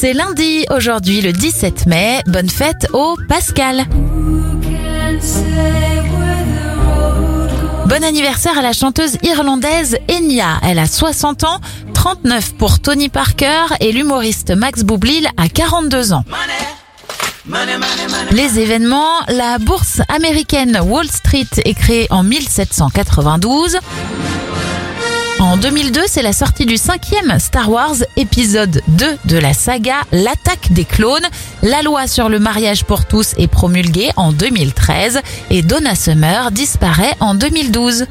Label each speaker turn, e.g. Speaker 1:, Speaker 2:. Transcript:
Speaker 1: C'est lundi aujourd'hui le 17 mai. Bonne fête au Pascal. Bon anniversaire à la chanteuse irlandaise Enya. Elle a 60 ans, 39 pour Tony Parker et l'humoriste Max Boublil a 42 ans. Les événements, la bourse américaine Wall Street est créée en 1792. En 2002, c'est la sortie du cinquième Star Wars épisode 2 de la saga L'attaque des clones. La loi sur le mariage pour tous est promulguée en 2013 et Donna Summer disparaît en 2012.